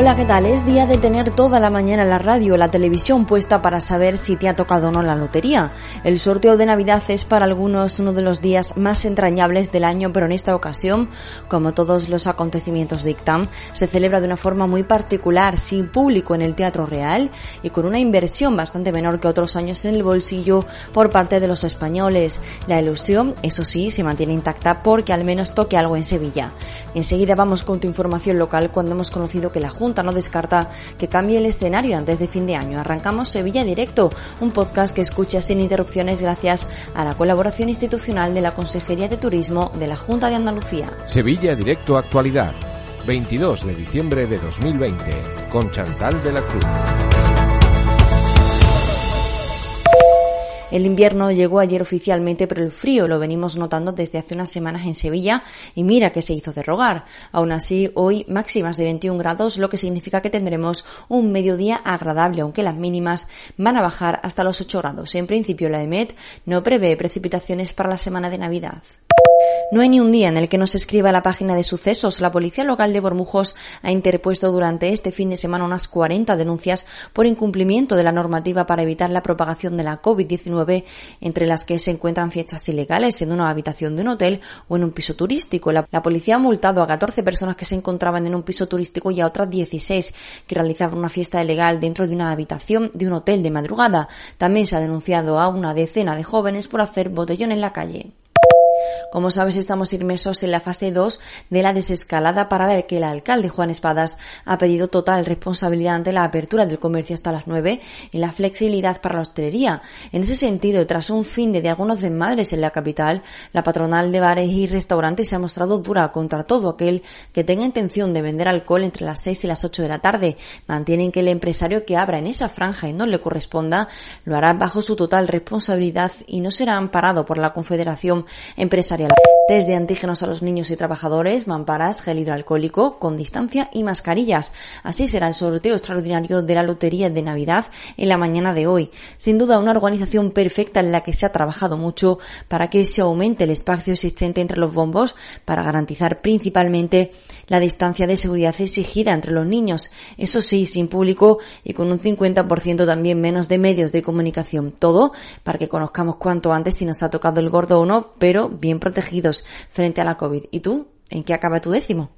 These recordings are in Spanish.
Hola, ¿qué tal? Es día de tener toda la mañana la radio la televisión puesta para saber si te ha tocado o no la lotería. El sorteo de Navidad es para algunos uno de los días más entrañables del año, pero en esta ocasión, como todos los acontecimientos de ICTAM, se celebra de una forma muy particular, sin público en el Teatro Real y con una inversión bastante menor que otros años en el bolsillo por parte de los españoles. La ilusión, eso sí, se mantiene intacta porque al menos toque algo en Sevilla. Enseguida vamos con tu información local cuando hemos conocido que la Junta no descarta que cambie el escenario antes de fin de año. Arrancamos Sevilla Directo, un podcast que escucha sin interrupciones gracias a la colaboración institucional de la Consejería de Turismo de la Junta de Andalucía. Sevilla Directo Actualidad, 22 de diciembre de 2020, con Chantal de la Cruz. El invierno llegó ayer oficialmente, pero el frío lo venimos notando desde hace unas semanas en Sevilla y mira que se hizo de rogar. Aún así, hoy máximas de 21 grados, lo que significa que tendremos un mediodía agradable, aunque las mínimas van a bajar hasta los 8 grados. En principio, la EMET no prevé precipitaciones para la semana de Navidad. No hay ni un día en el que no se escriba la página de sucesos. La policía local de Bormujos ha interpuesto durante este fin de semana unas 40 denuncias por incumplimiento de la normativa para evitar la propagación de la COVID-19, entre las que se encuentran fiestas ilegales en una habitación de un hotel o en un piso turístico. La, la policía ha multado a 14 personas que se encontraban en un piso turístico y a otras 16 que realizaban una fiesta ilegal dentro de una habitación de un hotel de madrugada. También se ha denunciado a una decena de jóvenes por hacer botellón en la calle. Como sabes, estamos inmersos en la fase 2 de la desescalada para la que el alcalde Juan Espadas ha pedido total responsabilidad ante la apertura del comercio hasta las 9 y la flexibilidad para la hostelería. En ese sentido, tras un fin de, de algunos desmadres en la capital, la patronal de bares y restaurantes se ha mostrado dura contra todo aquel que tenga intención de vender alcohol entre las 6 y las 8 de la tarde. Mantienen que el empresario que abra en esa franja y no le corresponda lo hará bajo su total responsabilidad y no será amparado por la Confederación Empresarial. Test de antígenos a los niños y trabajadores, mamparas, gel hidroalcohólico con distancia y mascarillas. Así será el sorteo extraordinario de la Lotería de Navidad en la mañana de hoy. Sin duda una organización perfecta en la que se ha trabajado mucho para que se aumente el espacio existente entre los bombos para garantizar principalmente la distancia de seguridad exigida entre los niños. Eso sí, sin público y con un 50% también menos de medios de comunicación. Todo para que conozcamos cuanto antes si nos ha tocado el gordo o no, pero bien protegidos frente a la COVID. ¿Y tú? ¿En qué acaba tu décimo?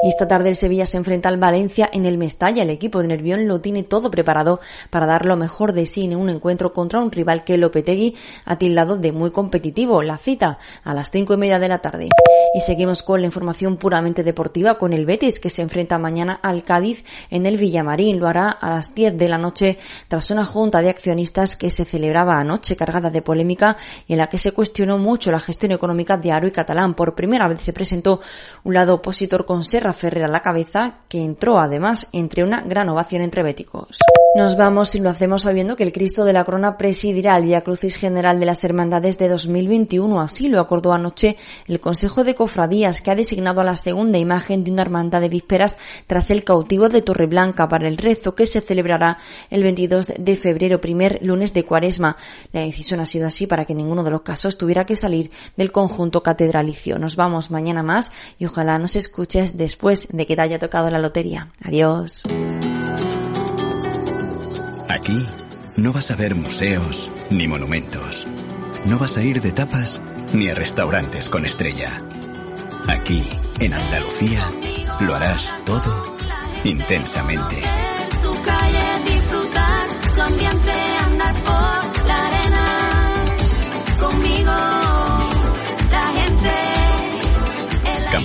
Y esta tarde el Sevilla se enfrenta al Valencia en el Mestalla. El equipo de Nervión lo tiene todo preparado para dar lo mejor de sí en un encuentro contra un rival que Lopetegui ha tildado de muy competitivo. La cita a las cinco y media de la tarde. Y seguimos con la información puramente deportiva con el Betis que se enfrenta mañana al Cádiz en el Villamarín. Lo hará a las 10 de la noche tras una junta de accionistas que se celebraba anoche cargada de polémica y en la que se cuestionó mucho la gestión económica de Aro y Catalán. Por primera vez se presentó un lado opositor con Serra Ferrer a la cabeza, que entró además entre una gran ovación entre béticos. Nos vamos y lo hacemos sabiendo que el Cristo de la Corona presidirá el Via Crucis General de las Hermandades de 2021. Así lo acordó anoche el Consejo de Cofradías, que ha designado a la segunda imagen de una hermandad de vísperas tras el cautivo de Torreblanca para el rezo que se celebrará el 22 de febrero, primer lunes de cuaresma. La decisión ha sido así para que ninguno de los casos tuviera que salir del conjunto catedralicio. Nos vamos mañana más y ojalá nos escuches después de que te haya tocado la lotería. Adiós. Aquí no vas a ver museos ni monumentos. No vas a ir de tapas ni a restaurantes con estrella. Aquí, en Andalucía, lo harás todo intensamente. Su calle disfrutar, su ambiente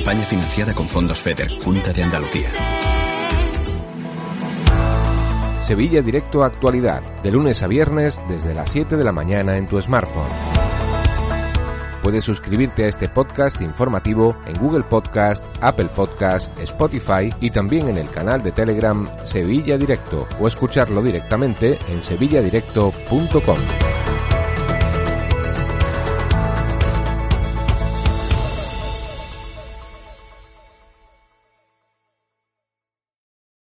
Campaña financiada con fondos FEDER, Junta de Andalucía. Sevilla Directo Actualidad, de lunes a viernes desde las 7 de la mañana en tu smartphone. Puedes suscribirte a este podcast informativo en Google Podcast, Apple Podcast, Spotify y también en el canal de Telegram Sevilla Directo o escucharlo directamente en sevilladirecto.com.